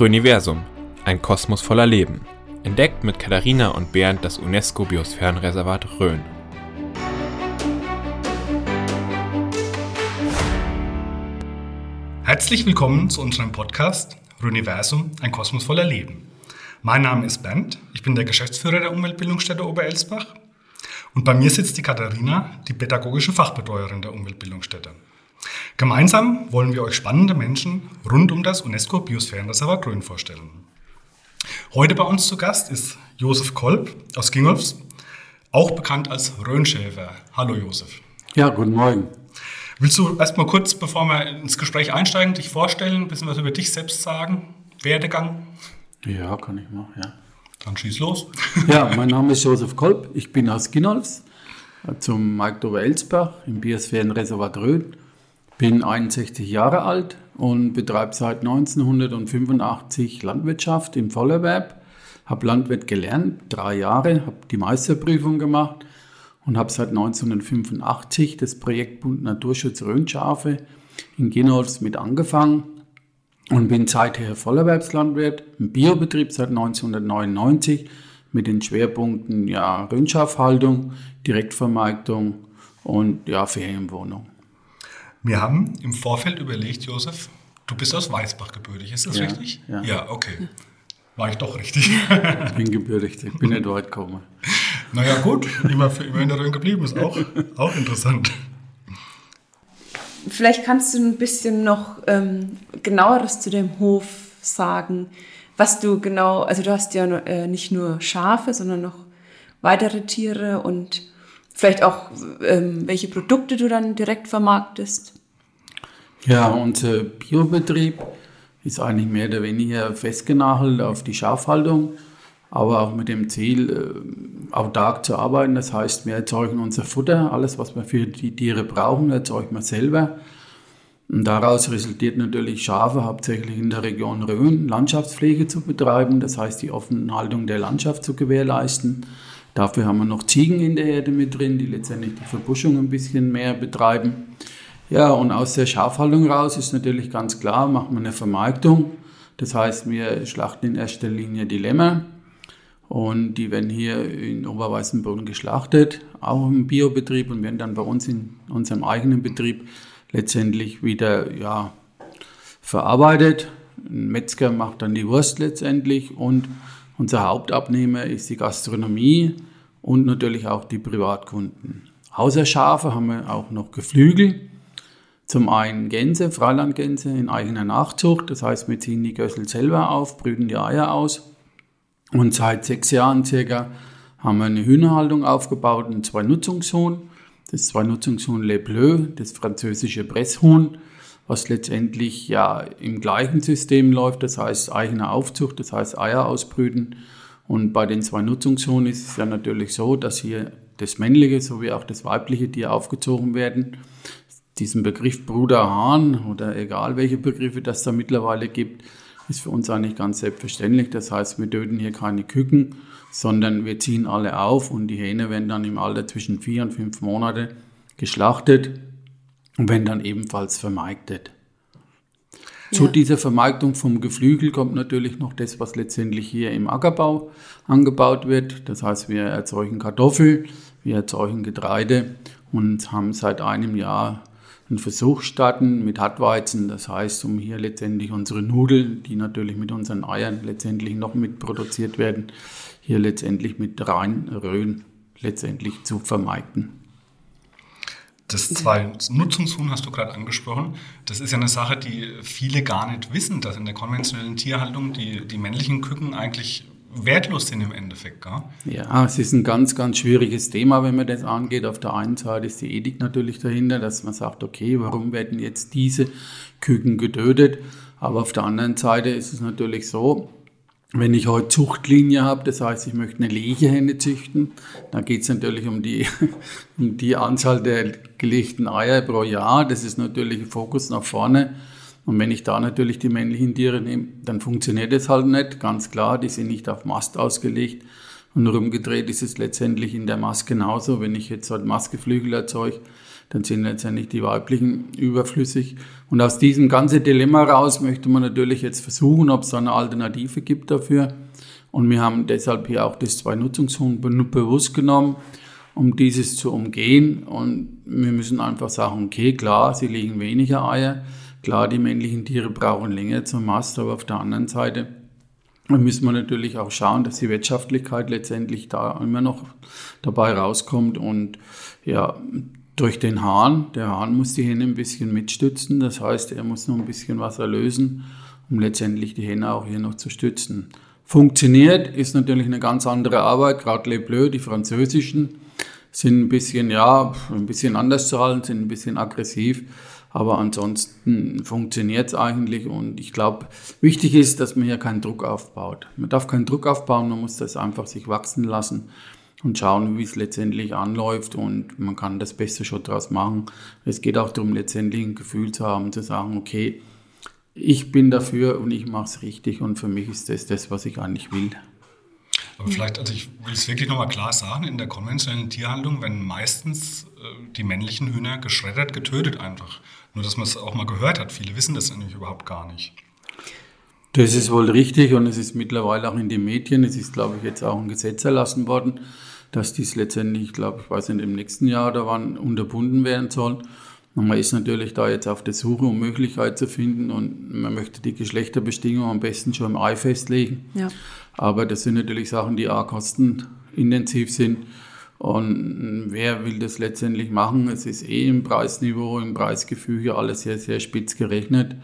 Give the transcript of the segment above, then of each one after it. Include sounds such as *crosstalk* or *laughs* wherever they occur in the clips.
Röniversum, ein Kosmos voller Leben. Entdeckt mit Katharina und Bernd das UNESCO-Biosphärenreservat Rhön. Herzlich willkommen zu unserem Podcast Röniversum, ein Kosmos voller Leben. Mein Name ist Bernd, ich bin der Geschäftsführer der Umweltbildungsstätte Oberelsbach und bei mir sitzt die Katharina, die pädagogische Fachbetreuerin der Umweltbildungsstätte. Gemeinsam wollen wir euch spannende Menschen rund um das UNESCO-Biosphärenreservat Rhön vorstellen. Heute bei uns zu Gast ist Josef Kolb aus Gingolfs, auch bekannt als Rhönschäfer. Hallo Josef. Ja, guten Morgen. Willst du erstmal kurz, bevor wir ins Gespräch einsteigen, dich vorstellen, ein bisschen was über dich selbst sagen? Werdegang? Ja, kann ich machen, ja. Dann schieß los. Ja, mein Name ist Josef Kolb, ich bin aus Ginolfs zum Markt Oberelsbach im Biosphärenreservat Rhön bin 61 Jahre alt und betreibe seit 1985 Landwirtschaft im Vollerwerb. Habe Landwirt gelernt, drei Jahre, habe die Meisterprüfung gemacht und habe seit 1985 das Projekt Bund Naturschutz Rhönschafe in Genolfs mit angefangen und bin seither Vollerwerbslandwirt im Biobetrieb seit 1999 mit den Schwerpunkten ja, Rhönschafhaltung, Direktvermarktung und ja, Ferienwohnung. Wir haben im Vorfeld überlegt, Josef, du bist aus Weißbach gebürtig, ist das ja, richtig? Ja. ja, okay. War ich doch richtig. Ich bin gebürtig, ich bin nicht weit gekommen. Naja, gut, immer, für, immer in der Rhön geblieben ist auch, auch interessant. Vielleicht kannst du ein bisschen noch ähm, genaueres zu dem Hof sagen, was du genau, also du hast ja äh, nicht nur Schafe, sondern noch weitere Tiere und Vielleicht auch, ähm, welche Produkte du dann direkt vermarktest? Ja, unser Biobetrieb ist eigentlich mehr oder weniger festgenagelt auf die Schafhaltung, aber auch mit dem Ziel, äh, autark zu arbeiten. Das heißt, wir erzeugen unser Futter, alles, was wir für die Tiere brauchen, erzeugen wir selber. Und daraus resultiert natürlich Schafe hauptsächlich in der Region Rhön, Landschaftspflege zu betreiben, das heißt die Offenhaltung der Landschaft zu gewährleisten. Dafür haben wir noch Ziegen in der Erde mit drin, die letztendlich die Verbuschung ein bisschen mehr betreiben. Ja, und aus der Schafhaltung raus ist natürlich ganz klar, machen wir eine Vermarktung. Das heißt, wir schlachten in erster Linie die Lämmer und die werden hier in Oberweißenbrunn geschlachtet, auch im Biobetrieb und werden dann bei uns in unserem eigenen Betrieb letztendlich wieder ja, verarbeitet. Ein Metzger macht dann die Wurst letztendlich und unser Hauptabnehmer ist die Gastronomie und natürlich auch die Privatkunden. Außer Schafe haben wir auch noch Geflügel. Zum einen Gänse, Freilandgänse in eigener Nachzucht. Das heißt, wir ziehen die Gössel selber auf, brüten die Eier aus. Und seit sechs Jahren circa haben wir eine Hühnerhaltung aufgebaut, ein Zwei-Nutzungshuhn. Das Zwei-Nutzungshuhn Le Bleu, das französische Presshuhn was letztendlich ja im gleichen System läuft, das heißt eigene Aufzucht, das heißt Eier ausbrüten. Und bei den zwei Nutzungshuhn ist es ja natürlich so, dass hier das männliche sowie auch das weibliche Tier aufgezogen werden. Diesen Begriff Bruder Hahn oder egal welche Begriffe das da mittlerweile gibt, ist für uns eigentlich ganz selbstverständlich. Das heißt, wir töten hier keine Küken, sondern wir ziehen alle auf und die Hähne werden dann im Alter zwischen vier und fünf Monate geschlachtet und werden dann ebenfalls vermarktet. Ja. Zu dieser Vermarktung vom Geflügel kommt natürlich noch das, was letztendlich hier im Ackerbau angebaut wird. Das heißt, wir erzeugen Kartoffel, wir erzeugen Getreide und haben seit einem Jahr einen Versuch starten mit Hartweizen. Das heißt, um hier letztendlich unsere Nudeln, die natürlich mit unseren Eiern letztendlich noch mit produziert werden, hier letztendlich mit rein Röhn letztendlich zu vermarkten. Das Zwei-Nutzungshuhn hast du gerade angesprochen. Das ist ja eine Sache, die viele gar nicht wissen, dass in der konventionellen Tierhaltung die, die männlichen Küken eigentlich wertlos sind im Endeffekt. Gell? Ja, es ist ein ganz, ganz schwieriges Thema, wenn man das angeht. Auf der einen Seite ist die Ethik natürlich dahinter, dass man sagt, okay, warum werden jetzt diese Küken getötet? Aber auf der anderen Seite ist es natürlich so, wenn ich heute Zuchtlinie habe, das heißt, ich möchte eine Legehenne züchten, dann geht es natürlich um die, *laughs* um die Anzahl der gelegten Eier pro Jahr. Das ist natürlich ein Fokus nach vorne. Und wenn ich da natürlich die männlichen Tiere nehme, dann funktioniert das halt nicht. Ganz klar, die sind nicht auf Mast ausgelegt. Und rumgedreht ist es letztendlich in der Mast genauso. Wenn ich jetzt halt Mastgeflügel erzeuge, dann sind letztendlich die weiblichen überflüssig. Und aus diesem ganzen Dilemma raus möchte man natürlich jetzt versuchen, ob es da eine Alternative gibt dafür. Und wir haben deshalb hier auch das Zwei-Nutzungshuhn bewusst genommen, um dieses zu umgehen. Und wir müssen einfach sagen, okay, klar, sie legen weniger Eier. Klar, die männlichen Tiere brauchen länger zum Mast, aber auf der anderen Seite müssen wir natürlich auch schauen, dass die Wirtschaftlichkeit letztendlich da immer noch dabei rauskommt. Und ja, durch den Hahn, der Hahn muss die Henne ein bisschen mitstützen, das heißt, er muss noch ein bisschen was erlösen, um letztendlich die Henne auch hier noch zu stützen. Funktioniert ist natürlich eine ganz andere Arbeit, gerade Les Bleus, die französischen, sind ein bisschen, ja, ein bisschen anders zu halten, sind ein bisschen aggressiv. Aber ansonsten funktioniert es eigentlich und ich glaube, wichtig ist, dass man hier keinen Druck aufbaut. Man darf keinen Druck aufbauen, man muss das einfach sich wachsen lassen und schauen, wie es letztendlich anläuft und man kann das Beste schon draus machen. Es geht auch darum, letztendlich ein Gefühl zu haben, zu sagen, okay, ich bin dafür und ich mache es richtig und für mich ist das das, was ich eigentlich will. Aber vielleicht, also ich will es wirklich nochmal klar sagen, in der konventionellen Tierhaltung werden meistens die männlichen Hühner geschreddert, getötet einfach. Nur, dass man es auch mal gehört hat. Viele wissen das nämlich überhaupt gar nicht. Das ist wohl richtig und es ist mittlerweile auch in den Medien, es ist, glaube ich, jetzt auch ein Gesetz erlassen worden, dass dies letztendlich, ich glaube, ich weiß nicht, im nächsten Jahr oder wann unterbunden werden soll. Und man ist natürlich da jetzt auf der Suche, um Möglichkeit zu finden und man möchte die Geschlechterbestimmung am besten schon im Ei festlegen. Ja. Aber das sind natürlich Sachen, die auch kostenintensiv sind. Und wer will das letztendlich machen? Es ist eh im Preisniveau, im Preisgefüge alles sehr, sehr spitz gerechnet.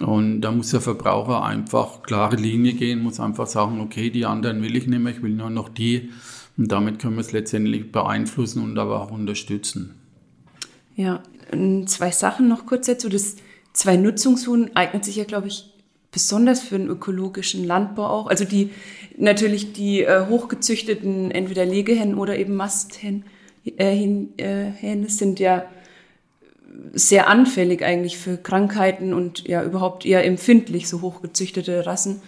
Und da muss der Verbraucher einfach klare Linie gehen, muss einfach sagen, okay, die anderen will ich nicht mehr, ich will nur noch die. Und damit können wir es letztendlich beeinflussen und aber auch unterstützen. Ja, zwei Sachen noch kurz dazu. Das Zwei-Nutzungshuhn eignet sich ja, glaube ich, besonders für den ökologischen Landbau auch. Also die natürlich die äh, hochgezüchteten entweder Legehennen oder eben Masthennen äh, äh, sind ja sehr anfällig eigentlich für Krankheiten und ja überhaupt eher empfindlich, so hochgezüchtete Rassen.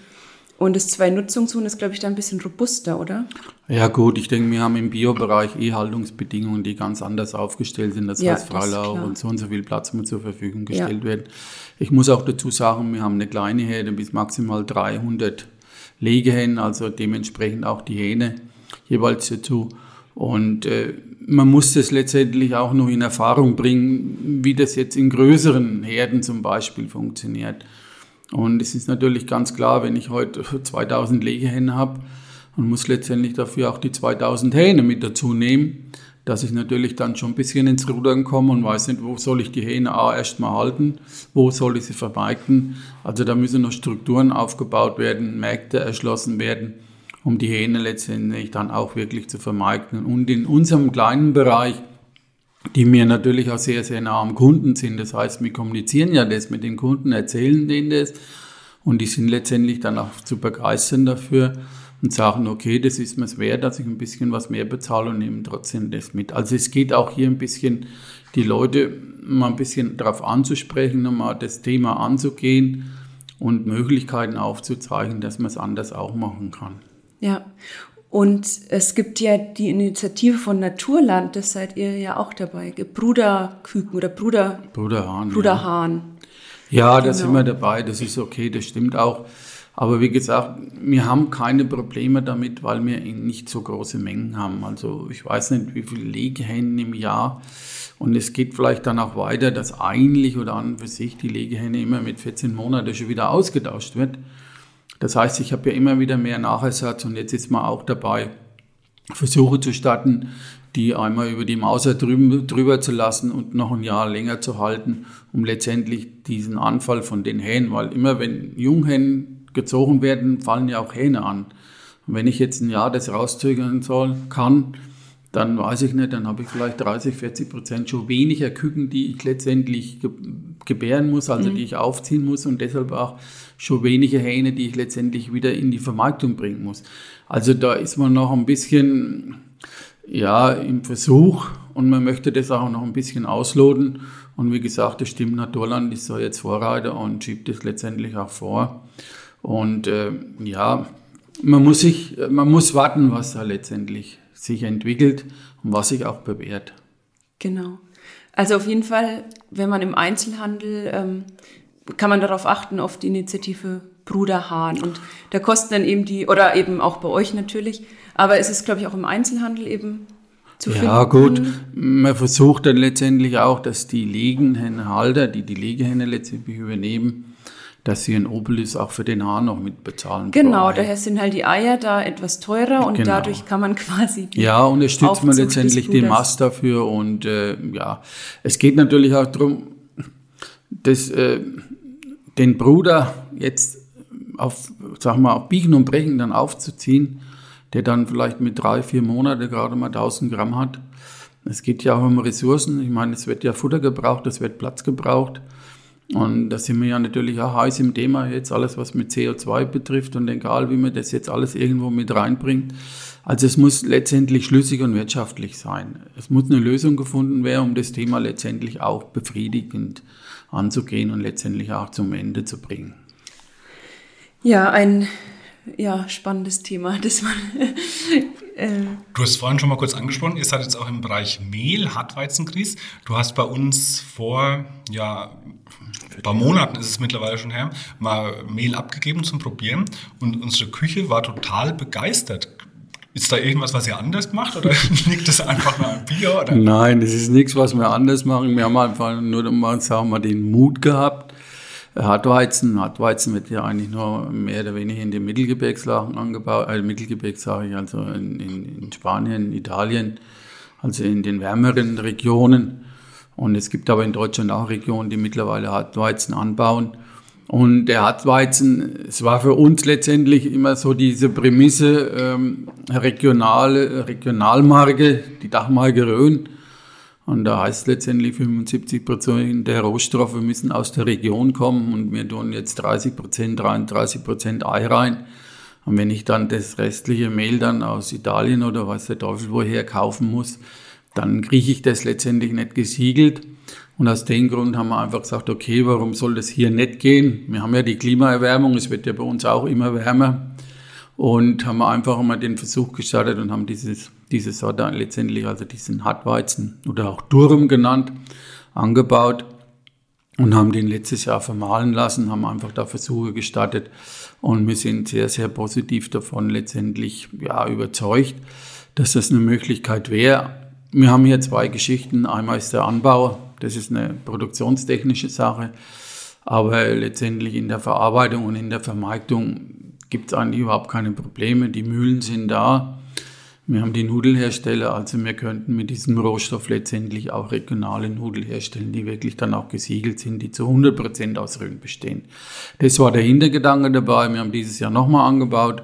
Und das Zwei-Nutzungshuhn ist, glaube ich, da ein bisschen robuster, oder? Ja gut, ich denke, wir haben im Biobereich eh Haltungsbedingungen, die ganz anders aufgestellt sind. Das ja, heißt, Freilauf und so und so viel Platz muss zur Verfügung gestellt ja. werden. Ich muss auch dazu sagen, wir haben eine kleine Herde bis maximal 300 Legehennen, also dementsprechend auch die Hähne jeweils dazu. Und äh, man muss das letztendlich auch noch in Erfahrung bringen, wie das jetzt in größeren Herden zum Beispiel funktioniert. Und es ist natürlich ganz klar, wenn ich heute *laughs* 2000 Legehennen habe und muss letztendlich dafür auch die 2000 Hähne mit dazu nehmen, dass ich natürlich dann schon ein bisschen ins Rudern komme und weiß nicht, wo soll ich die Hähne erstmal halten, wo soll ich sie vermarkten. Also da müssen noch Strukturen aufgebaut werden, Märkte erschlossen werden, um die Hähne letztendlich dann auch wirklich zu vermarkten. Und in unserem kleinen Bereich die mir natürlich auch sehr, sehr nah am Kunden sind. Das heißt, wir kommunizieren ja das mit den Kunden, erzählen denen das und die sind letztendlich dann auch zu begeistern dafür und sagen, okay, das ist mir wert, dass ich ein bisschen was mehr bezahle und nehmen trotzdem das mit. Also es geht auch hier ein bisschen, die Leute mal ein bisschen darauf anzusprechen, nochmal das Thema anzugehen und Möglichkeiten aufzuzeigen, dass man es anders auch machen kann. Ja, und es gibt ja die Initiative von Naturland, das seid ihr ja auch dabei, Bruderküken oder Bruder, Bruderhahn. Bruderhahn. Ja, ja genau. da sind wir dabei, das ist okay, das stimmt auch. Aber wie gesagt, wir haben keine Probleme damit, weil wir nicht so große Mengen haben. Also ich weiß nicht, wie viele Legehennen im Jahr. Und es geht vielleicht dann auch weiter, dass eigentlich oder an für sich die Legehenne immer mit 14 Monaten schon wieder ausgetauscht wird. Das heißt, ich habe ja immer wieder mehr Nachersatz und jetzt ist man auch dabei, Versuche zu starten, die einmal über die Mauser drüben, drüber zu lassen und noch ein Jahr länger zu halten, um letztendlich diesen Anfall von den Hähnen, weil immer wenn Junghennen gezogen werden, fallen ja auch Hähne an. Und wenn ich jetzt ein Jahr das rauszögern soll, kann, dann weiß ich nicht, dann habe ich vielleicht 30, 40 Prozent schon weniger Küken, die ich letztendlich gebären muss, also mhm. die ich aufziehen muss und deshalb auch schon weniger Hähne, die ich letztendlich wieder in die Vermarktung bringen muss. Also da ist man noch ein bisschen ja, im Versuch und man möchte das auch noch ein bisschen ausloten. Und wie gesagt, das stimmt, Naturland ist so jetzt Vorreiter und schiebt es letztendlich auch vor. Und äh, ja, man muss sich, man muss warten, was da letztendlich sich entwickelt und was sich auch bewährt. Genau. Also auf jeden Fall, wenn man im Einzelhandel, ähm, kann man darauf achten, auf die Initiative Bruder Hahn. Und da kosten dann eben die, oder eben auch bei euch natürlich, aber es ist, glaube ich, auch im Einzelhandel eben zu finden. Ja gut, man versucht dann letztendlich auch, dass die Legenhennenhalter, die die Legehenne letztendlich übernehmen, dass sie ein Obolus auch für den Hahn noch mitbezahlen. Genau, daher sind halt die Eier da etwas teurer und genau. dadurch kann man *laughs* quasi die Ja, unterstützt man letztendlich den Mast dafür und äh, ja, es geht natürlich auch darum, dass, äh, den Bruder jetzt auf, sag mal, auf Biegen und Brechen dann aufzuziehen, der dann vielleicht mit drei, vier Monaten gerade mal 1000 Gramm hat. Es geht ja auch um Ressourcen. Ich meine, es wird ja Futter gebraucht, es wird Platz gebraucht. Und da sind wir ja natürlich auch heiß im Thema jetzt, alles was mit CO2 betrifft und egal wie man das jetzt alles irgendwo mit reinbringt. Also es muss letztendlich schlüssig und wirtschaftlich sein. Es muss eine Lösung gefunden werden, um das Thema letztendlich auch befriedigend anzugehen und letztendlich auch zum Ende zu bringen. Ja, ein ja, spannendes Thema, *laughs* das man äh du hast vorhin schon mal kurz angesprochen, ihr seid jetzt auch im Bereich Mehl, Hartweizengrieß. Du hast bei uns vor, ja, ein paar Monaten ist es mittlerweile schon her, mal Mehl abgegeben zum Probieren und unsere Küche war total begeistert. Ist da irgendwas, was ihr anders macht oder *laughs* liegt das einfach nur am Bier? Oder? Nein, das ist nichts, was wir anders machen. Wir haben einfach nur mal, sagen wir, den Mut gehabt, Hartweizen. Hartweizen wird ja eigentlich nur mehr oder weniger in den Mittelgebirgslagen angebaut, äh, Mittelgebirg sage ich, also in, in, in Spanien, Italien, also in den wärmeren Regionen. Und es gibt aber in Deutschland auch Regionen, die mittlerweile Hartweizen anbauen. Und der Hartweizen, es war für uns letztendlich immer so diese Prämisse, ähm, regionale, Regionalmarke, die Dachmarke Rhön. Und da heißt letztendlich 75 Prozent der Rohstoffe müssen aus der Region kommen und wir tun jetzt 30 Prozent, 33 Prozent Ei rein. Und wenn ich dann das restliche Mehl dann aus Italien oder weiß der Teufel woher kaufen muss, dann kriege ich das letztendlich nicht gesiegelt. Und aus dem Grund haben wir einfach gesagt, okay, warum soll das hier nicht gehen? Wir haben ja die Klimaerwärmung, es wird ja bei uns auch immer wärmer. Und haben einfach mal den Versuch gestartet und haben dieses diese Sorte letztendlich, also diesen Hartweizen oder auch Durm genannt, angebaut und haben den letztes Jahr vermahlen lassen, haben einfach da Versuche gestartet und wir sind sehr, sehr positiv davon letztendlich ja, überzeugt, dass das eine Möglichkeit wäre. Wir haben hier zwei Geschichten. Einmal ist der Anbau, das ist eine produktionstechnische Sache, aber letztendlich in der Verarbeitung und in der Vermarktung gibt es eigentlich überhaupt keine Probleme. Die Mühlen sind da. Wir haben die Nudelhersteller, also wir könnten mit diesem Rohstoff letztendlich auch regionale Nudeln herstellen, die wirklich dann auch gesiegelt sind, die zu 100 Prozent aus Röhren bestehen. Das war der Hintergedanke dabei. Wir haben dieses Jahr nochmal angebaut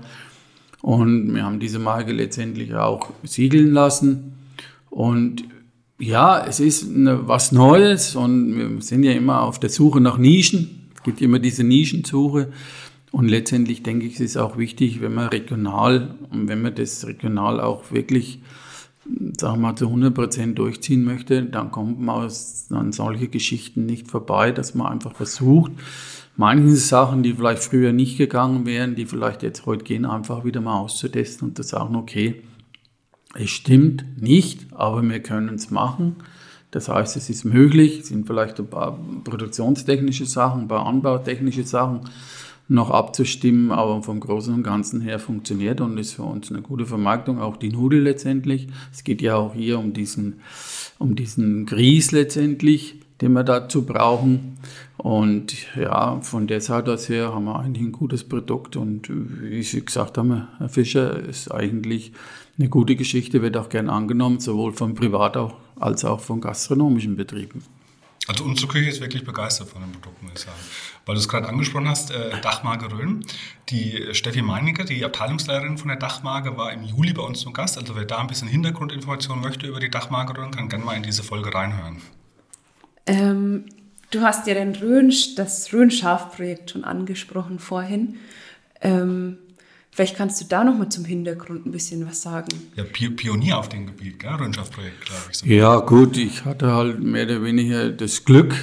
und wir haben diese Marke letztendlich auch siegeln lassen. Und ja, es ist eine, was Neues und wir sind ja immer auf der Suche nach Nischen. Es gibt immer diese Nischensuche. Und letztendlich denke ich, es ist auch wichtig, wenn man regional und wenn man das regional auch wirklich, sagen wir mal, zu 100 Prozent durchziehen möchte, dann kommt man aus, an solche Geschichten nicht vorbei, dass man einfach versucht, manche Sachen, die vielleicht früher nicht gegangen wären, die vielleicht jetzt heute gehen, einfach wieder mal auszutesten und zu sagen, okay, es stimmt nicht, aber wir können es machen. Das heißt, es ist möglich, es sind vielleicht ein paar produktionstechnische Sachen, ein paar anbautechnische Sachen, noch abzustimmen, aber vom Großen und Ganzen her funktioniert und ist für uns eine gute Vermarktung, auch die Nudel letztendlich. Es geht ja auch hier um diesen, um diesen Grieß letztendlich, den wir dazu brauchen. Und ja, von der Seite aus her haben wir eigentlich ein gutes Produkt und wie Sie gesagt haben, Herr Fischer, ist eigentlich eine gute Geschichte, wird auch gern angenommen, sowohl von Privat als auch von gastronomischen Betrieben. Also unsere Küche ist wirklich begeistert von dem Produkt, muss ich sagen. Weil du es gerade angesprochen hast, äh, Dachmarke Rhön. Die Steffi Meininger, die Abteilungsleiterin von der Dachmarke, war im Juli bei uns zum Gast. Also wer da ein bisschen Hintergrundinformationen möchte über die Dachmarke Rhön, kann gerne mal in diese Folge reinhören. Ähm, du hast ja den Rhön, das Rhön-Schaf-Projekt schon angesprochen vorhin. Ähm, Vielleicht kannst du da nochmal zum Hintergrund ein bisschen was sagen. Ja, Pionier auf dem Gebiet, gell? Glaube ich. So. Ja, gut, ich hatte halt mehr oder weniger das Glück,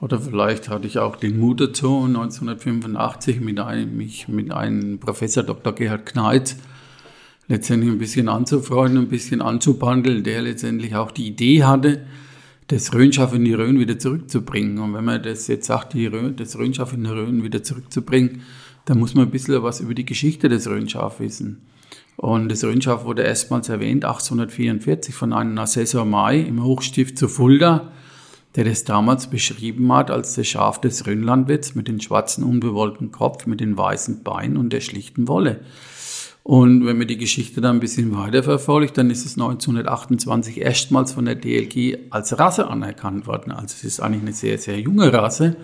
oder vielleicht hatte ich auch den Mut dazu, 1985 mit einem, mich mit einem Professor Dr. Gerhard Kneitz letztendlich ein bisschen anzufreunden, ein bisschen anzubandeln, der letztendlich auch die Idee hatte, das Rhönschaf in die Rhön wieder zurückzubringen. Und wenn man das jetzt sagt, die Rhön, das Rhönschaf in die Rhön wieder zurückzubringen, dann muss man ein bisschen was über die Geschichte des Rhönschaf wissen. Und das Rhönschaf wurde erstmals erwähnt 1844 von einem Assessor May im Hochstift zu Fulda, der das damals beschrieben hat als das Schaf des Rhönlandwirts mit dem schwarzen unbewollten Kopf, mit den weißen Beinen und der schlichten Wolle. Und wenn man die Geschichte dann ein bisschen weiter verfolgt, dann ist es 1928 erstmals von der DLG als Rasse anerkannt worden. Also es ist eigentlich eine sehr, sehr junge Rasse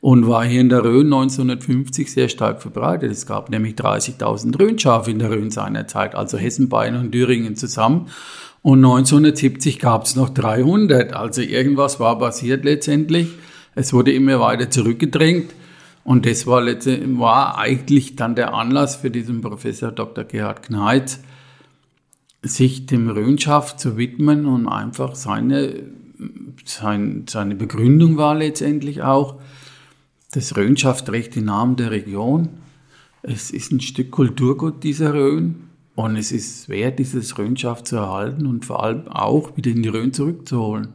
und war hier in der Rhön 1950 sehr stark verbreitet. Es gab nämlich 30.000 Rhönschafe in der Rhön seinerzeit, also Hessen, Bayern und Thüringen zusammen. Und 1970 gab es noch 300. Also irgendwas war passiert letztendlich. Es wurde immer weiter zurückgedrängt. Und das war, war eigentlich dann der Anlass für diesen Professor Dr. Gerhard Kneitz, sich dem Rhönschaf zu widmen und einfach seine, sein, seine Begründung war letztendlich auch, das Rhönschaf trägt den Namen der Region. Es ist ein Stück Kulturgut dieser Rhön und es ist wert, dieses Rhönschaf zu erhalten und vor allem auch wieder in die Rhön zurückzuholen.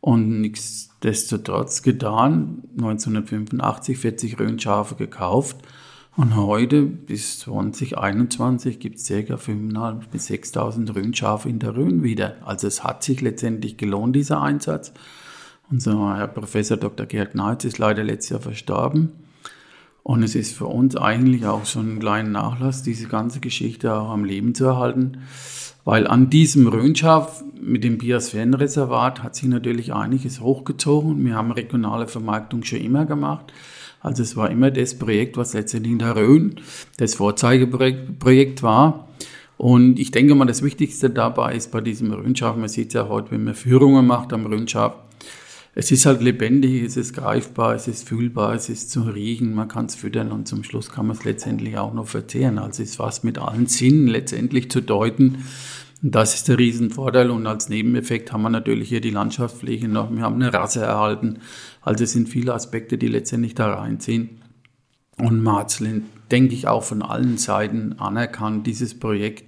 Und nichtsdestotrotz getan, 1985 40 Rhönschafe gekauft und heute bis 2021 gibt es ca. 5.500 bis 6.000 Rhönschafe in der Rhön wieder. Also es hat sich letztendlich gelohnt, dieser Einsatz. Unser Herr Professor Dr. Gerd Neitz ist leider letztes Jahr verstorben. Und es ist für uns eigentlich auch schon ein kleiner Nachlass, diese ganze Geschichte auch am Leben zu erhalten. Weil an diesem Rhönschaf mit dem Biosphärenreservat hat sich natürlich einiges hochgezogen. Wir haben regionale Vermarktung schon immer gemacht. Also es war immer das Projekt, was letztendlich in der Rhön das Vorzeigeprojekt war. Und ich denke mal, das Wichtigste dabei ist bei diesem Rhönschaf, man sieht es ja heute, wenn man Führungen macht am Rhönschaf, es ist halt lebendig, es ist greifbar, es ist fühlbar, es ist zu riechen, man kann es füttern und zum Schluss kann man es letztendlich auch noch verzehren. Also ist was mit allen Sinnen letztendlich zu deuten. Das ist der Riesenvorteil. Und als Nebeneffekt haben wir natürlich hier die Landschaftspflege noch. Wir haben eine Rasse erhalten. Also es sind viele Aspekte, die letztendlich da reinziehen. Und Marzlin, denke ich, auch von allen Seiten anerkannt, dieses Projekt.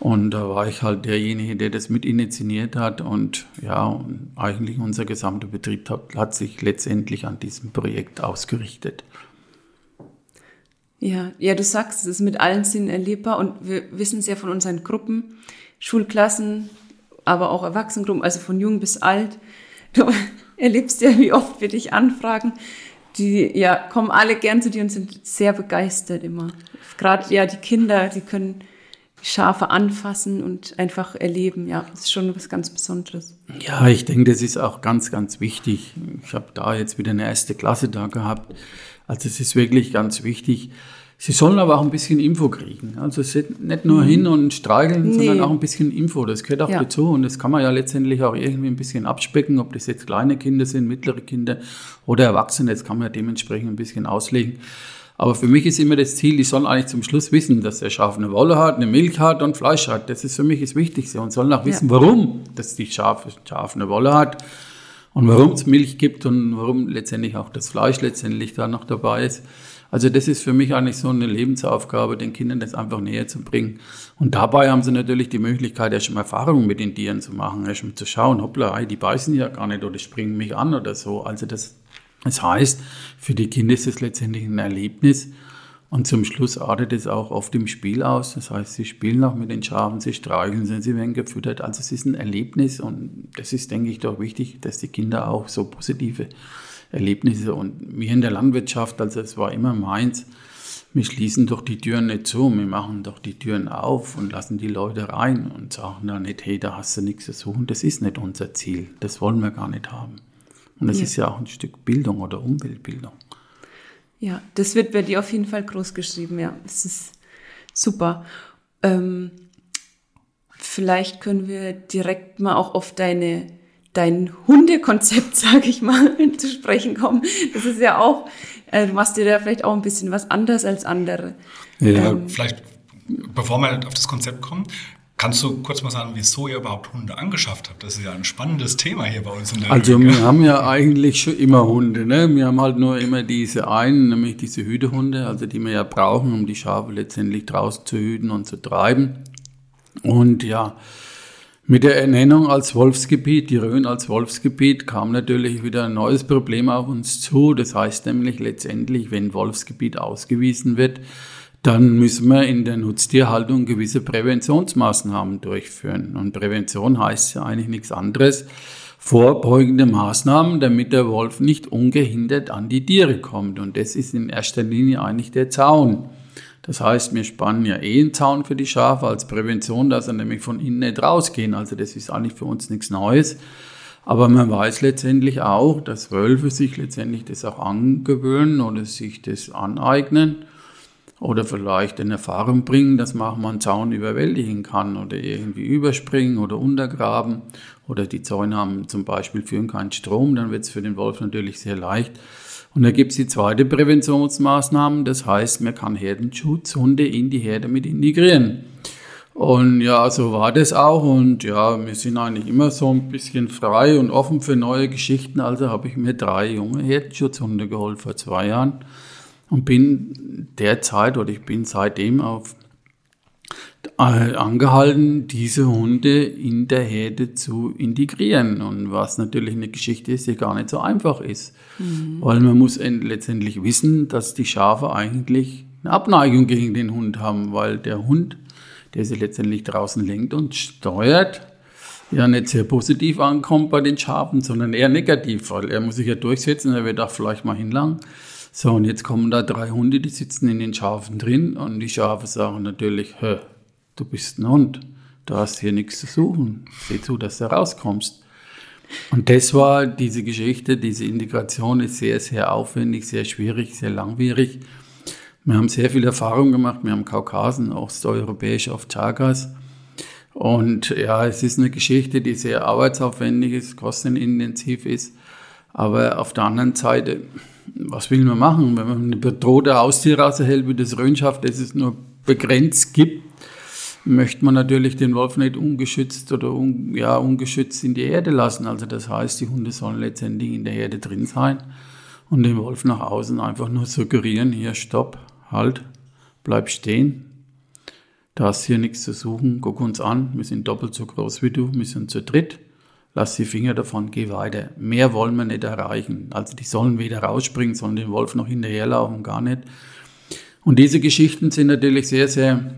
Und da war ich halt derjenige, der das mit initiiert hat. Und ja, eigentlich unser gesamter Betrieb hat, hat sich letztendlich an diesem Projekt ausgerichtet. Ja, ja, du sagst, es ist mit allen Sinnen erlebbar und wir wissen es ja von unseren Gruppen, Schulklassen, aber auch Erwachsenengruppen, also von jung bis alt. Du *laughs* erlebst ja, wie oft wir dich anfragen. Die ja, kommen alle gern zu dir und sind sehr begeistert immer. Gerade ja, die Kinder, die können Schafe anfassen und einfach erleben. Ja, das ist schon was ganz Besonderes. Ja, ich denke, das ist auch ganz, ganz wichtig. Ich habe da jetzt wieder eine erste Klasse da gehabt. Also es ist wirklich ganz wichtig. Sie sollen aber auch ein bisschen Info kriegen. Also nicht nur mhm. hin und streicheln, nee. sondern auch ein bisschen Info. Das gehört auch ja. dazu. Und das kann man ja letztendlich auch irgendwie ein bisschen abspecken, ob das jetzt kleine Kinder sind, mittlere Kinder oder Erwachsene. Das kann man ja dementsprechend ein bisschen auslegen. Aber für mich ist immer das Ziel, die sollen eigentlich zum Schluss wissen, dass der Schaf eine Wolle hat, eine Milch hat und Fleisch hat. Das ist für mich das Wichtigste. Und sollen auch wissen, ja. warum dass die Schaf, Schaf eine Wolle hat und warum es Milch gibt und warum letztendlich auch das Fleisch letztendlich da noch dabei ist. Also das ist für mich eigentlich so eine Lebensaufgabe, den Kindern das einfach näher zu bringen. Und dabei haben sie natürlich die Möglichkeit, erst mal Erfahrungen mit den Tieren zu machen, erst mal zu schauen, hoppla, die beißen ja gar nicht oder springen mich an oder so. Also das das heißt, für die Kinder ist es letztendlich ein Erlebnis und zum Schluss artet es auch oft im Spiel aus. Das heißt, sie spielen auch mit den Schafen, sie streicheln sie, sie werden gefüttert. Also es ist ein Erlebnis und das ist, denke ich, doch wichtig, dass die Kinder auch so positive Erlebnisse und wir in der Landwirtschaft, also es war immer meins, wir schließen doch die Türen nicht zu, wir machen doch die Türen auf und lassen die Leute rein und sagen dann nicht, hey, da hast du nichts zu suchen. Das ist nicht unser Ziel. Das wollen wir gar nicht haben. Und das ja. ist ja auch ein Stück Bildung oder Umweltbildung. Ja, das wird bei dir auf jeden Fall groß geschrieben, ja. Das ist super. Ähm, vielleicht können wir direkt mal auch auf deine dein Hundekonzept, *laughs* sage ich mal, zu sprechen kommen. Das ist ja auch, äh, du machst dir da vielleicht auch ein bisschen was anders als andere. Ja, ähm, vielleicht, bevor wir auf das Konzept kommen, Kannst du kurz mal sagen, wieso ihr überhaupt Hunde angeschafft habt? Das ist ja ein spannendes Thema hier bei uns in der Also Lüge. wir haben ja eigentlich schon immer Hunde. Ne? Wir haben halt nur immer diese einen, nämlich diese Hütehunde, also die wir ja brauchen, um die Schafe letztendlich draußen zu hüten und zu treiben. Und ja, Mit der Ernennung als Wolfsgebiet, die Rhön als Wolfsgebiet, kam natürlich wieder ein neues Problem auf uns zu. Das heißt nämlich letztendlich, wenn Wolfsgebiet ausgewiesen wird, dann müssen wir in der Nutztierhaltung gewisse Präventionsmaßnahmen durchführen. Und Prävention heißt ja eigentlich nichts anderes. Vorbeugende Maßnahmen, damit der Wolf nicht ungehindert an die Tiere kommt. Und das ist in erster Linie eigentlich der Zaun. Das heißt, wir spannen ja eh einen Zaun für die Schafe als Prävention, dass sie nämlich von innen nicht rausgehen. Also das ist eigentlich für uns nichts Neues. Aber man weiß letztendlich auch, dass Wölfe sich letztendlich das auch angewöhnen oder sich das aneignen oder vielleicht in Erfahrung bringen, dass man auch mal einen Zaun überwältigen kann oder irgendwie überspringen oder untergraben. Oder die Zäune haben zum Beispiel führen keinen Strom, dann wird es für den Wolf natürlich sehr leicht. Und da gibt es die zweite Präventionsmaßnahme, das heißt, man kann Herdenschutzhunde in die Herde mit integrieren. Und ja, so war das auch. Und ja, wir sind eigentlich immer so ein bisschen frei und offen für neue Geschichten. Also habe ich mir drei junge Herdenschutzhunde geholt vor zwei Jahren und bin derzeit oder ich bin seitdem auf äh, angehalten, diese Hunde in der Herde zu integrieren. Und was natürlich eine Geschichte ist, die gar nicht so einfach ist. Mhm. Weil man muss letztendlich wissen, dass die Schafe eigentlich eine Abneigung gegen den Hund haben, weil der Hund, der sie letztendlich draußen lenkt und steuert, ja nicht sehr positiv ankommt bei den Schafen, sondern eher negativ, weil er muss sich ja durchsetzen, er wird auch vielleicht mal hinlangen. So, und jetzt kommen da drei Hunde, die sitzen in den Schafen drin und die Schafe sagen natürlich, Hä, du bist ein Hund, du hast hier nichts zu suchen, seh zu, dass du rauskommst. Und das war diese Geschichte, diese Integration ist sehr, sehr aufwendig, sehr schwierig, sehr langwierig. Wir haben sehr viel Erfahrung gemacht, wir haben Kaukasen, osteuropäisch auf Chagas. Und ja, es ist eine Geschichte, die sehr arbeitsaufwendig ist, kostenintensiv ist. Aber auf der anderen Seite, was will man machen, wenn man eine bedrohte Haustierrasse hält, wie das Röhnschaft, das es nur begrenzt gibt, möchte man natürlich den Wolf nicht ungeschützt oder un, ja, ungeschützt in die Erde lassen. Also das heißt, die Hunde sollen letztendlich in der Erde drin sein und den Wolf nach außen einfach nur suggerieren, hier stopp, halt, bleib stehen. Da hast hier nichts zu suchen, guck uns an, wir sind doppelt so groß wie du, wir sind zu dritt. Lass die Finger davon, geh weiter. Mehr wollen wir nicht erreichen. Also die sollen weder rausspringen, sondern den Wolf noch hinterherlaufen, gar nicht. Und diese Geschichten sind natürlich sehr, sehr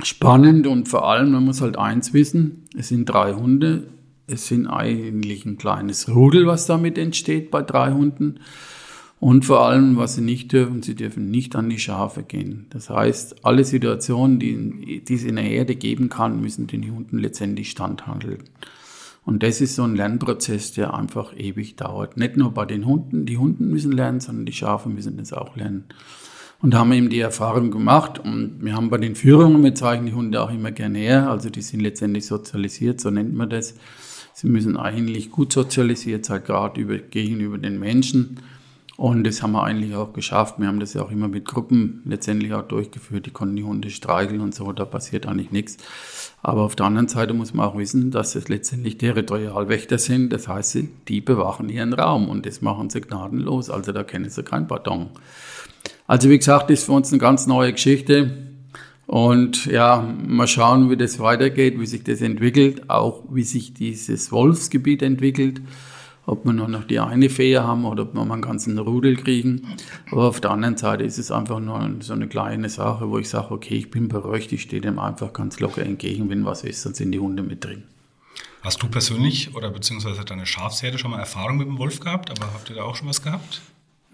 spannend und vor allem, man muss halt eins wissen, es sind drei Hunde, es sind eigentlich ein kleines Rudel, was damit entsteht bei drei Hunden. Und vor allem, was sie nicht dürfen, sie dürfen nicht an die Schafe gehen. Das heißt, alle Situationen, die, die es in der Herde geben kann, müssen den Hunden letztendlich standhandeln. Und das ist so ein Lernprozess, der einfach ewig dauert. Nicht nur bei den Hunden, die Hunden müssen lernen, sondern die Schafe müssen das auch lernen und haben eben die Erfahrung gemacht. Und wir haben bei den Führungen, wir zeigen die Hunde auch immer gerne her, also die sind letztendlich sozialisiert, so nennt man das. Sie müssen eigentlich gut sozialisiert sein, gerade über, gegenüber den Menschen. Und das haben wir eigentlich auch geschafft. Wir haben das ja auch immer mit Gruppen letztendlich auch durchgeführt. Die konnten die Hunde streicheln und so, da passiert eigentlich nichts. Aber auf der anderen Seite muss man auch wissen, dass es letztendlich Territorialwächter sind. Das heißt, die bewachen ihren Raum und das machen sie gnadenlos. Also da kennen sie kein Pardon. Also wie gesagt, ist für uns eine ganz neue Geschichte. Und ja, mal schauen, wie das weitergeht, wie sich das entwickelt, auch wie sich dieses Wolfsgebiet entwickelt, ob wir nur noch die eine Fee haben oder ob wir mal einen ganzen Rudel kriegen. Aber auf der anderen Seite ist es einfach nur so eine kleine Sache, wo ich sage, okay, ich bin beruhigt, ich stehe dem einfach ganz locker entgegen, wenn was ist, dann sind die Hunde mit drin. Hast du persönlich oder beziehungsweise deine Schafsherde schon mal Erfahrung mit dem Wolf gehabt, aber habt ihr da auch schon was gehabt?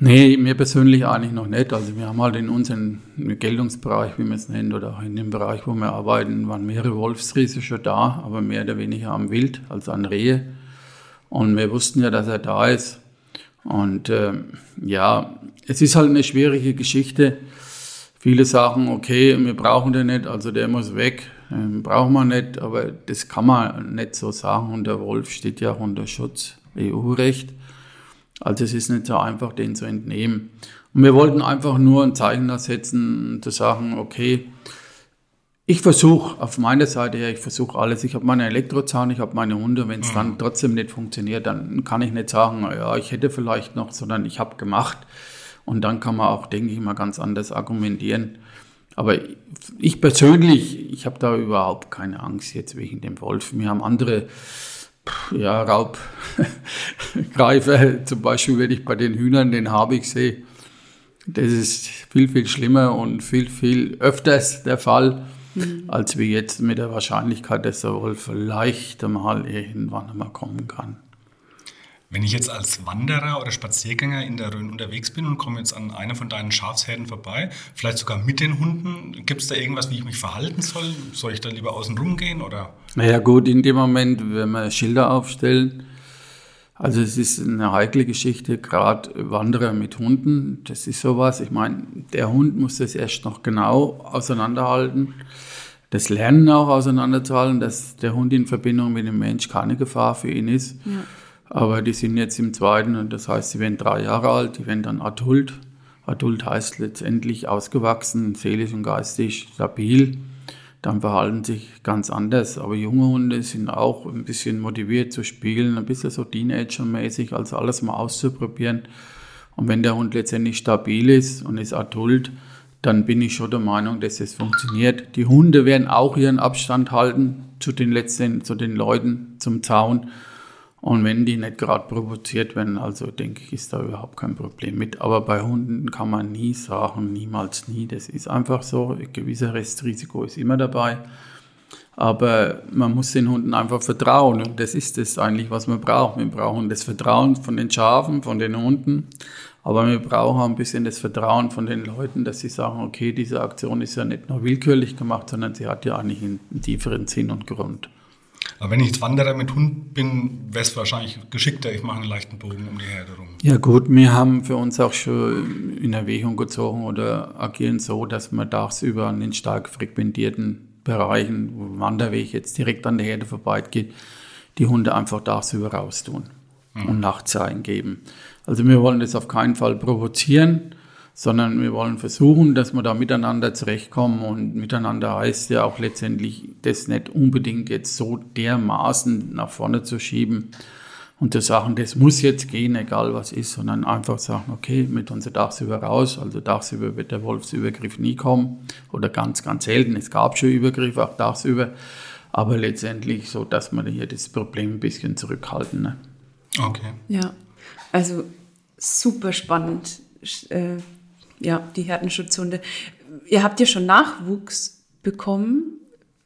Nee, mir persönlich eigentlich noch nicht. Also wir haben halt in unserem Geltungsbereich, wie man es nennt, oder auch in dem Bereich, wo wir arbeiten, waren mehrere Wolfsriese schon da, aber mehr oder weniger am Wild als an Rehe. Und wir wussten ja, dass er da ist. Und äh, ja, es ist halt eine schwierige Geschichte. Viele sagen, okay, wir brauchen den nicht, also der muss weg, ähm, brauchen wir nicht, aber das kann man nicht so sagen. Und der Wolf steht ja unter Schutz EU-Recht. Also es ist nicht so einfach, den zu entnehmen. Und wir wollten einfach nur ein Zeichen da setzen, zu sagen, okay, ich versuche auf meiner Seite her, ich versuche alles. Ich habe meine Elektrozahn, ich habe meine Hunde. Wenn es mhm. dann trotzdem nicht funktioniert, dann kann ich nicht sagen, ja, ich hätte vielleicht noch, sondern ich habe gemacht. Und dann kann man auch, denke ich mal, ganz anders argumentieren. Aber ich persönlich, ich habe da überhaupt keine Angst jetzt wegen dem Wolf. Wir haben andere ja, Raubgreifer, *laughs* zum Beispiel, wenn ich bei den Hühnern den Habig sehe, das ist viel, viel schlimmer und viel, viel öfters der Fall, mhm. als wie jetzt mit der Wahrscheinlichkeit, dass der Wolf vielleicht einmal irgendwann einmal kommen kann. Wenn ich jetzt als Wanderer oder Spaziergänger in der Rhön unterwegs bin und komme jetzt an einer von deinen Schafsherden vorbei, vielleicht sogar mit den Hunden, gibt es da irgendwas, wie ich mich verhalten soll? Soll ich da lieber außen rum gehen oder? Naja gut, in dem Moment, wenn wir Schilder aufstellen, also es ist eine heikle Geschichte, gerade Wanderer mit Hunden, das ist sowas. Ich meine, der Hund muss das erst noch genau auseinanderhalten. Das Lernen auch auseinanderzuhalten, dass der Hund in Verbindung mit dem Mensch keine Gefahr für ihn ist. Ja. Aber die sind jetzt im zweiten, und das heißt, sie werden drei Jahre alt, die werden dann adult. Adult heißt letztendlich ausgewachsen, seelisch und geistig stabil. Dann verhalten sich ganz anders. Aber junge Hunde sind auch ein bisschen motiviert zu spielen, ein bisschen so Teenager-mäßig, also alles mal auszuprobieren. Und wenn der Hund letztendlich stabil ist und ist adult, dann bin ich schon der Meinung, dass es funktioniert. Die Hunde werden auch ihren Abstand halten zu den letzten, zu den Leuten, zum Zaun. Und wenn die nicht gerade provoziert werden, also denke ich, ist da überhaupt kein Problem mit. Aber bei Hunden kann man nie sagen, niemals nie. Das ist einfach so. Ein gewisser Restrisiko ist immer dabei. Aber man muss den Hunden einfach vertrauen. Und das ist es eigentlich, was man braucht. Wir brauchen das Vertrauen von den Schafen, von den Hunden. Aber wir brauchen auch ein bisschen das Vertrauen von den Leuten, dass sie sagen, okay, diese Aktion ist ja nicht nur willkürlich gemacht, sondern sie hat ja eigentlich einen tieferen Sinn und Grund. Aber wenn ich jetzt Wanderer mit Hund bin, wäre es wahrscheinlich geschickter, ich mache einen leichten Bogen um die Herde rum. Ja gut, wir haben für uns auch schon in Erwägung gezogen oder agieren so, dass wir tagsüber an den stark frequentierten Bereichen, wo Wanderweg jetzt direkt an der Herde vorbeigeht, die Hunde einfach tagsüber raustun mhm. und nachts eingeben. Also wir wollen das auf keinen Fall provozieren sondern wir wollen versuchen, dass wir da miteinander zurechtkommen und miteinander heißt ja auch letztendlich, das nicht unbedingt jetzt so dermaßen nach vorne zu schieben und zu sagen, das muss jetzt gehen, egal was ist, sondern einfach sagen, okay, mit unser Dachsüber raus, also Dachsüber wird der Wolfsübergriff nie kommen oder ganz, ganz selten, es gab schon Übergriffe, auch Dachsüber, aber letztendlich so, dass wir hier das Problem ein bisschen zurückhalten. Ne? Okay. Ja, also super spannend. Ja, die Herdenschutzhunde. Ihr habt ja schon Nachwuchs bekommen.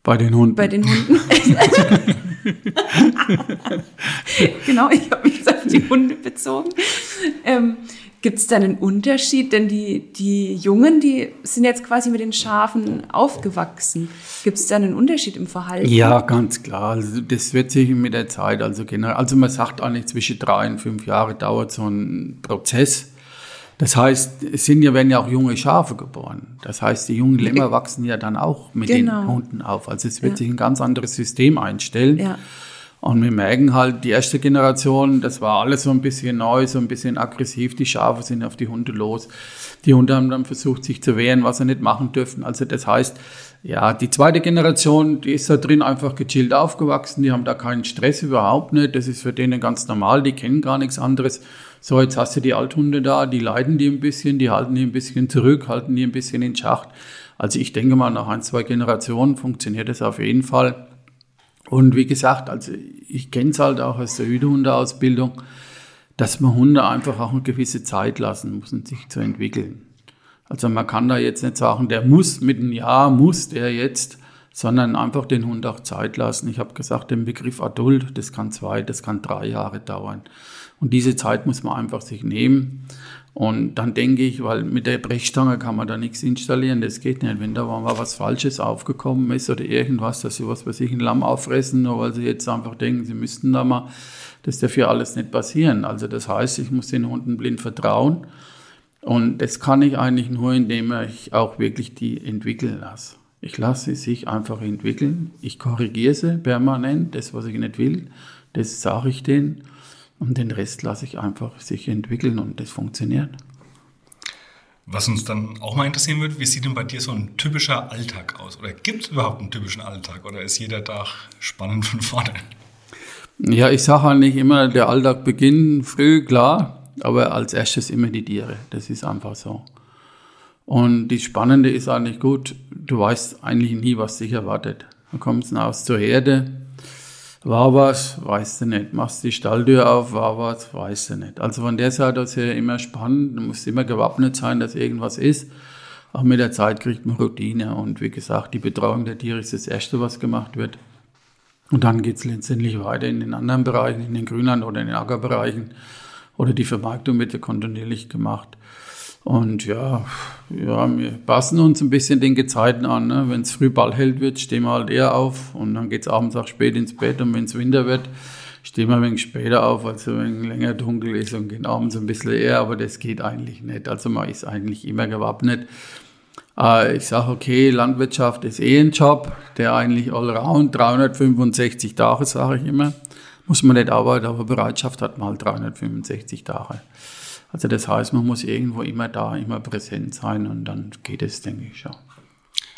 Bei den Hunden. Bei den Hunden. *laughs* genau, ich habe mich auf die Hunde bezogen. Ähm, Gibt es da einen Unterschied? Denn die, die Jungen, die sind jetzt quasi mit den Schafen aufgewachsen. Gibt es da einen Unterschied im Verhalten? Ja, ganz klar. Also das wird sich mit der Zeit, also generell, also man sagt eigentlich zwischen drei und fünf Jahre dauert so ein Prozess das heißt, es sind ja, werden ja auch junge Schafe geboren. Das heißt, die jungen Lämmer wachsen ja dann auch mit genau. den Hunden auf. Also es wird ja. sich ein ganz anderes System einstellen. Ja. Und wir merken halt, die erste Generation, das war alles so ein bisschen neu, so ein bisschen aggressiv. Die Schafe sind auf die Hunde los. Die Hunde haben dann versucht, sich zu wehren, was sie nicht machen dürfen. Also das heißt, ja, die zweite Generation, die ist da drin einfach gechillt aufgewachsen. Die haben da keinen Stress überhaupt nicht. Das ist für denen ganz normal. Die kennen gar nichts anderes. So, jetzt hast du die Althunde da, die leiden die ein bisschen, die halten die ein bisschen zurück, halten die ein bisschen in Schacht. Also ich denke mal, nach ein, zwei Generationen funktioniert das auf jeden Fall. Und wie gesagt, also ich kenne es halt auch aus der Hütehundeausbildung, dass man Hunde einfach auch eine gewisse Zeit lassen muss, um sich zu entwickeln. Also man kann da jetzt nicht sagen, der muss mit einem Jahr, muss der jetzt, sondern einfach den Hund auch Zeit lassen. Ich habe gesagt, den Begriff Adult, das kann zwei, das kann drei Jahre dauern. Und diese Zeit muss man einfach sich nehmen. Und dann denke ich, weil mit der Brechstange kann man da nichts installieren, das geht nicht. Wenn da mal was Falsches aufgekommen ist oder irgendwas, dass sie was bei sich ein Lamm auffressen, nur weil sie jetzt einfach denken, sie müssten da mal, das darf ja alles nicht passieren. Also das heißt, ich muss den Hunden blind vertrauen. Und das kann ich eigentlich nur, indem ich auch wirklich die entwickeln lasse. Ich lasse sie sich einfach entwickeln. Ich korrigiere sie permanent, das, was ich nicht will, das sage ich denen. Und den Rest lasse ich einfach sich entwickeln und das funktioniert. Was uns dann auch mal interessieren wird, wie sieht denn bei dir so ein typischer Alltag aus? Oder gibt es überhaupt einen typischen Alltag? Oder ist jeder Tag spannend von vorne? Ja, ich sage eigentlich immer, der Alltag beginnt früh, klar, aber als erstes immer die Tiere. Das ist einfach so. Und das Spannende ist eigentlich gut, du weißt eigentlich nie, was dich erwartet. Du kommst aus zur Herde, war was, weißt du nicht. Machst die Stalltür auf, war was, weißt du nicht. Also von der Seite aus her immer spannend. Du musst immer gewappnet sein, dass irgendwas ist. Auch mit der Zeit kriegt man Routine. Und wie gesagt, die Betreuung der Tiere ist das Erste, was gemacht wird. Und dann geht es letztendlich weiter in den anderen Bereichen, in den Grünland- oder in den Ackerbereichen. Oder die Vermarktung wird ja kontinuierlich gemacht. Und ja, ja, wir passen uns ein bisschen den Gezeiten an. Ne? Wenn es früh Ball hält wird, stehen wir halt eher auf und dann geht es abends auch spät ins Bett und wenn es Winter wird, stehen wir ein wenig später auf, also wenn es länger dunkel ist und gehen abends ein bisschen eher, aber das geht eigentlich nicht. Also man ist eigentlich immer gewappnet. Äh, ich sage, okay, Landwirtschaft ist eh ein Job, der eigentlich allround 365 Tage, sage ich immer. Muss man nicht arbeiten, aber Bereitschaft hat mal 365 Tage. Also das heißt, man muss irgendwo immer da, immer präsent sein und dann geht es, denke ich, schon.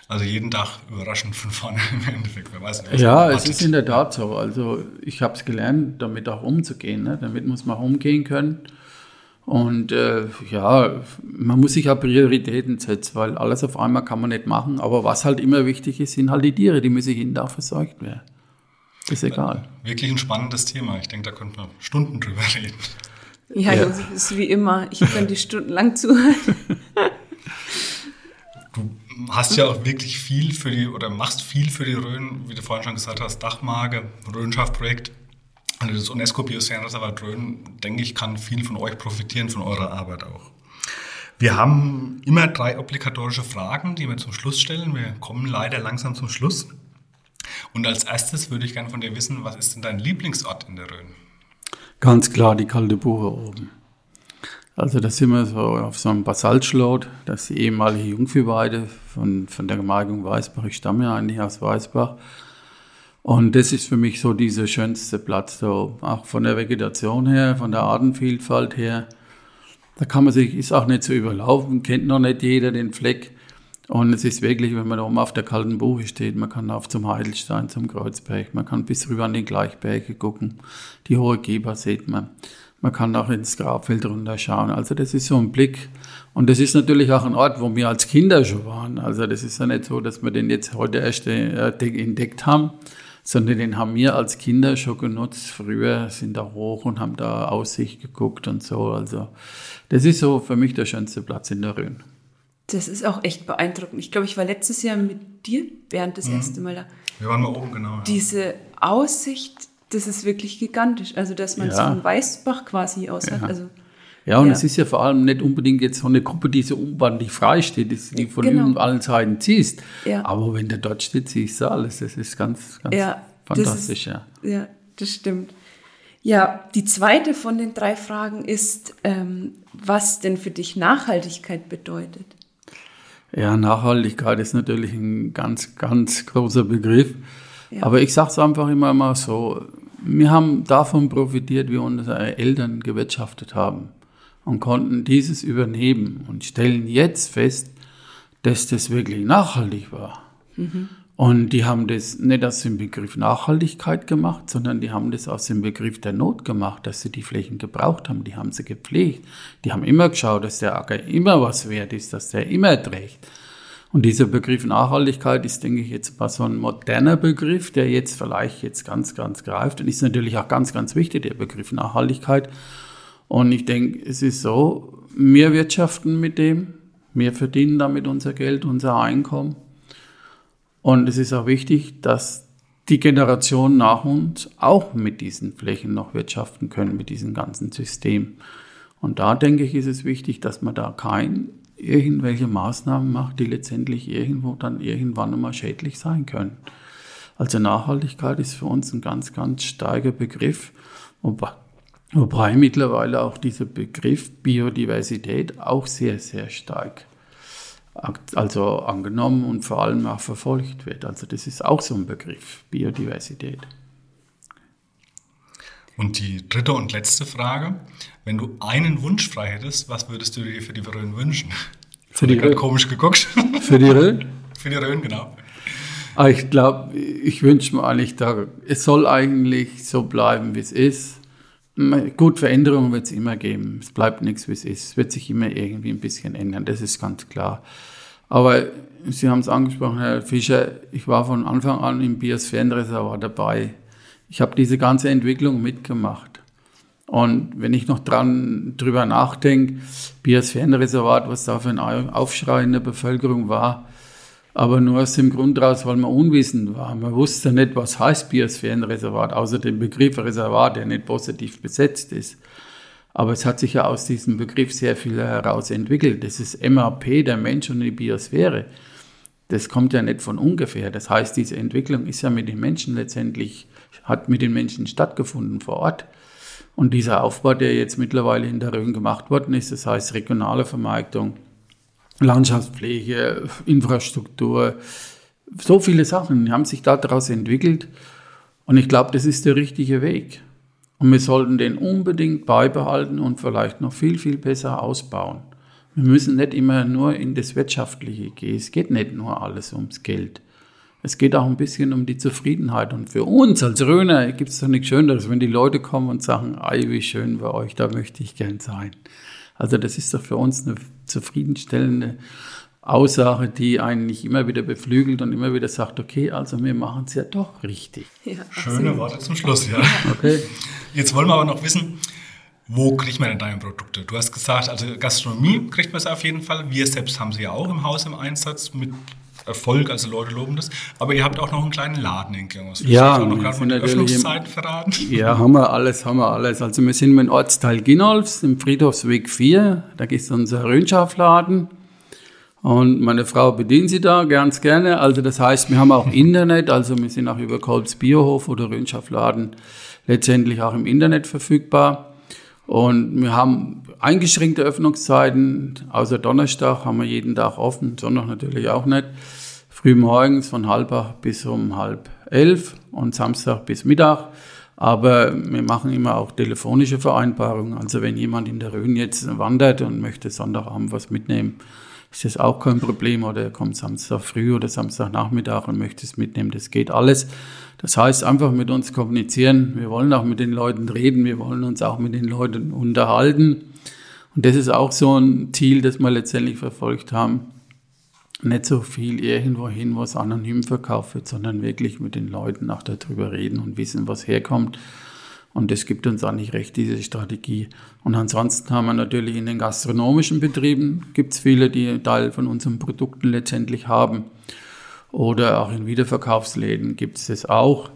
Also jeden Tag überraschend von vorne *laughs* im Endeffekt. Wer weiß nicht, ja, es ist in der Tat so. Also ich habe es gelernt, damit auch umzugehen. Ne? Damit muss man umgehen können. Und äh, ja, man muss sich auch Prioritäten setzen, weil alles auf einmal kann man nicht machen. Aber was halt immer wichtig ist, sind halt die Tiere, die müssen jeden Tag versorgt werden. Ist egal. Wirklich ein spannendes Thema. Ich denke, da könnte man Stunden drüber *laughs* reden. Ja, ja. das ist wie immer. Ich könnte stundenlang zuhören. *laughs* Du hast ja auch wirklich viel für die, oder machst viel für die Rhön, wie du vorhin schon gesagt hast, Dachmarke, Rhönschaftprojekt. Also das UNESCO-Biosphärenreservat Rhön, denke ich, kann viel von euch profitieren, von eurer Arbeit auch. Wir haben immer drei obligatorische Fragen, die wir zum Schluss stellen. Wir kommen leider langsam zum Schluss. Und als erstes würde ich gerne von dir wissen, was ist denn dein Lieblingsort in der Rhön? Ganz klar die kalte Buche oben. Also da sind wir so auf so einem Basaltschlot, das ist die ehemalige Jungviehweide von, von der Gemarkung Weißbach. Ich stamme ja eigentlich aus Weißbach. Und das ist für mich so dieser schönste Platz, so auch von der Vegetation her, von der Artenvielfalt her. Da kann man sich, ist auch nicht so überlaufen, kennt noch nicht jeder den Fleck. Und es ist wirklich, wenn man da oben auf der kalten Buche steht, man kann auf zum Heidelstein, zum Kreuzberg, man kann bis rüber an die Gleichberge gucken, die hohe Geber sieht man. Man kann auch ins Grabfeld runterschauen. Also das ist so ein Blick. Und das ist natürlich auch ein Ort, wo wir als Kinder schon waren. Also das ist ja nicht so, dass wir den jetzt heute erst äh, entdeckt haben, sondern den haben wir als Kinder schon genutzt. Früher sind da hoch und haben da Aussicht geguckt und so. Also das ist so für mich der schönste Platz in der Rhön. Das ist auch echt beeindruckend. Ich glaube, ich war letztes Jahr mit dir, Bernd, das mhm. erste Mal da. Wir waren mal oben, genau. Ja. Diese Aussicht, das ist wirklich gigantisch. Also, dass man ja. so einen Weißbach quasi aus hat. Ja. Also, ja, und ja. es ist ja vor allem nicht unbedingt jetzt so eine Gruppe, die so unbandlich frei steht, die von genau. allen Seiten ziehst. Ja. Aber wenn der dort steht, siehst du alles. Das ist ganz, ganz ja, fantastisch. Ist, ja. ja, das stimmt. Ja, die zweite von den drei Fragen ist, ähm, was denn für dich Nachhaltigkeit bedeutet. Ja, Nachhaltigkeit ist natürlich ein ganz, ganz großer Begriff. Ja. Aber ich sage es einfach immer mal so, wir haben davon profitiert, wie unsere Eltern gewirtschaftet haben und konnten dieses übernehmen und stellen jetzt fest, dass das wirklich nachhaltig war. Mhm. Und die haben das nicht aus dem Begriff Nachhaltigkeit gemacht, sondern die haben das aus dem Begriff der Not gemacht, dass sie die Flächen gebraucht haben. Die haben sie gepflegt. Die haben immer geschaut, dass der Acker immer was wert ist, dass der immer trägt. Und dieser Begriff Nachhaltigkeit ist, denke ich, jetzt mal so ein moderner Begriff, der jetzt vielleicht jetzt ganz, ganz greift und ist natürlich auch ganz, ganz wichtig, der Begriff Nachhaltigkeit. Und ich denke, es ist so, wir wirtschaften mit dem, wir verdienen damit unser Geld, unser Einkommen. Und es ist auch wichtig, dass die Generation nach uns auch mit diesen Flächen noch wirtschaften können, mit diesem ganzen System. Und da denke ich, ist es wichtig, dass man da kein irgendwelche Maßnahmen macht, die letztendlich irgendwo dann irgendwann einmal schädlich sein können. Also Nachhaltigkeit ist für uns ein ganz, ganz starker Begriff, wobei mittlerweile auch dieser Begriff Biodiversität auch sehr, sehr stark also angenommen und vor allem auch verfolgt wird. Also das ist auch so ein Begriff, Biodiversität. Und die dritte und letzte Frage, wenn du einen Wunsch frei hättest, was würdest du dir für die Rhön wünschen? Für die Rhön? komisch geguckt. Für die Rhön? *laughs* für die Rhön, genau. Ah, ich glaube, ich wünsche mir eigentlich, da, es soll eigentlich so bleiben, wie es ist. Gut, Veränderungen wird es immer geben. Es bleibt nichts, wie es ist. Es wird sich immer irgendwie ein bisschen ändern, das ist ganz klar. Aber Sie haben es angesprochen, Herr Fischer, ich war von Anfang an im Biosphärenreservat dabei. Ich habe diese ganze Entwicklung mitgemacht. Und wenn ich noch dran drüber nachdenke, Biosphärenreservat, was da für ein Aufschrei in der Bevölkerung war, aber nur aus dem Grund raus, weil man unwissend war. Man wusste nicht, was heißt Biosphärenreservat, außer dem Begriff Reservat, der nicht positiv besetzt ist. Aber es hat sich ja aus diesem Begriff sehr viel heraus entwickelt. Das ist MAP, der Mensch und die Biosphäre. Das kommt ja nicht von ungefähr. Das heißt, diese Entwicklung ist ja mit den Menschen letztendlich, hat mit den Menschen stattgefunden vor Ort. Und dieser Aufbau, der jetzt mittlerweile in der Rhön gemacht worden ist, das heißt regionale Vermarktung, Landschaftspflege, Infrastruktur, so viele Sachen haben sich daraus entwickelt. Und ich glaube, das ist der richtige Weg. Und wir sollten den unbedingt beibehalten und vielleicht noch viel, viel besser ausbauen. Wir müssen nicht immer nur in das Wirtschaftliche gehen. Es geht nicht nur alles ums Geld. Es geht auch ein bisschen um die Zufriedenheit. Und für uns als Röner gibt es doch nichts Schöneres, wenn die Leute kommen und sagen, ei, wie schön bei euch, da möchte ich gern sein. Also das ist doch für uns eine zufriedenstellende Aussage, die einen nicht immer wieder beflügelt und immer wieder sagt, okay, also wir machen es ja doch richtig. Ja, Schöne Worte zum Schluss, ja. Okay. Jetzt wollen wir aber noch wissen, wo kriegt man denn deine Produkte? Du hast gesagt, also Gastronomie kriegt man es auf jeden Fall. Wir selbst haben sie ja auch im Haus im Einsatz mit Erfolg, also Leute loben das. Aber ihr habt auch noch einen kleinen Laden in Klingos. Ja, wir noch gerade die Öffnungszeiten verraten. *laughs* Ja, haben wir alles, haben wir alles. Also wir sind im Ortsteil Ginolfs, im Friedhofsweg 4. Da ist unser Rönschaftladen. Und meine Frau bedient sie da ganz gerne. Also das heißt, wir haben auch Internet, also wir sind auch über Kolbs Biohof oder Rönschaftladen letztendlich auch im Internet verfügbar. Und wir haben eingeschränkte Öffnungszeiten. Außer Donnerstag haben wir jeden Tag offen, Sonntag natürlich auch nicht. Frühmorgens von halb acht bis um halb elf und Samstag bis Mittag. Aber wir machen immer auch telefonische Vereinbarungen. Also wenn jemand in der Rhön jetzt wandert und möchte Sonntagabend was mitnehmen, ist das auch kein Problem. Oder er kommt Samstag früh oder Samstagnachmittag und möchte es mitnehmen. Das geht alles. Das heißt, einfach mit uns kommunizieren. Wir wollen auch mit den Leuten reden. Wir wollen uns auch mit den Leuten unterhalten. Und das ist auch so ein Ziel, das wir letztendlich verfolgt haben. Nicht so viel irgendwo hin, was anonym verkauft wird, sondern wirklich mit den Leuten auch darüber reden und wissen, was herkommt. Und das gibt uns eigentlich recht, diese Strategie. Und ansonsten haben wir natürlich in den gastronomischen Betrieben, gibt es viele, die einen Teil von unseren Produkten letztendlich haben. Oder auch in Wiederverkaufsläden gibt es das auch.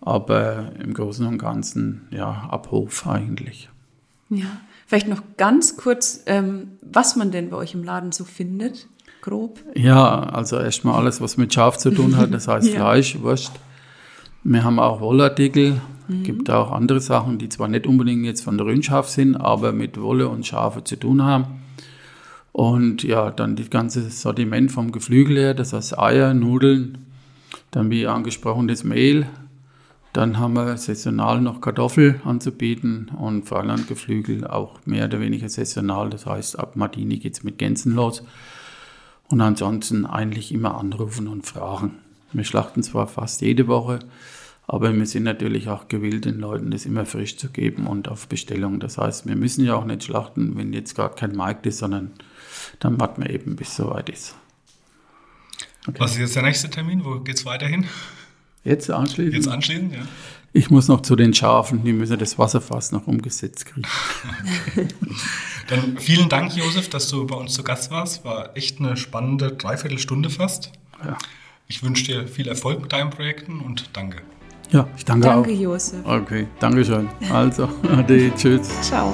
Aber im Großen und Ganzen, ja, ab Hof eigentlich. Ja, vielleicht noch ganz kurz, ähm, was man denn bei euch im Laden so findet, grob? Ja, also erstmal alles, was mit Schaf zu tun hat, das heißt *laughs* ja. Fleisch, Wurst. Wir haben auch Wollartikel, mhm. gibt auch andere Sachen, die zwar nicht unbedingt jetzt von der Rindschaf sind, aber mit Wolle und Schafe zu tun haben. Und ja, dann das ganze Sortiment vom Geflügel her, das heißt Eier, Nudeln, dann wie angesprochen das Mehl. Dann haben wir saisonal noch Kartoffel anzubieten und Freilandgeflügel auch mehr oder weniger saisonal. Das heißt, ab Martini geht es mit Gänsen los. Und ansonsten eigentlich immer anrufen und fragen. Wir schlachten zwar fast jede Woche, aber wir sind natürlich auch gewillt, den Leuten das immer frisch zu geben und auf Bestellung. Das heißt, wir müssen ja auch nicht schlachten, wenn jetzt gar kein Markt ist, sondern dann warten wir eben, bis es soweit ist. Okay. Was ist jetzt der nächste Termin? Wo geht es weiterhin? Jetzt anschließend? Jetzt anschließend, ja. Ich muss noch zu den Schafen, die müssen das Wasserfass noch umgesetzt kriegen. okay. *laughs* Dann vielen Dank, Josef, dass du bei uns zu Gast warst. War echt eine spannende Dreiviertelstunde fast. Ja. Ich wünsche dir viel Erfolg mit deinen Projekten und danke. Ja, ich danke, danke auch. Danke, Josef. Okay, danke schön. Also, *laughs* ade, tschüss. Ciao.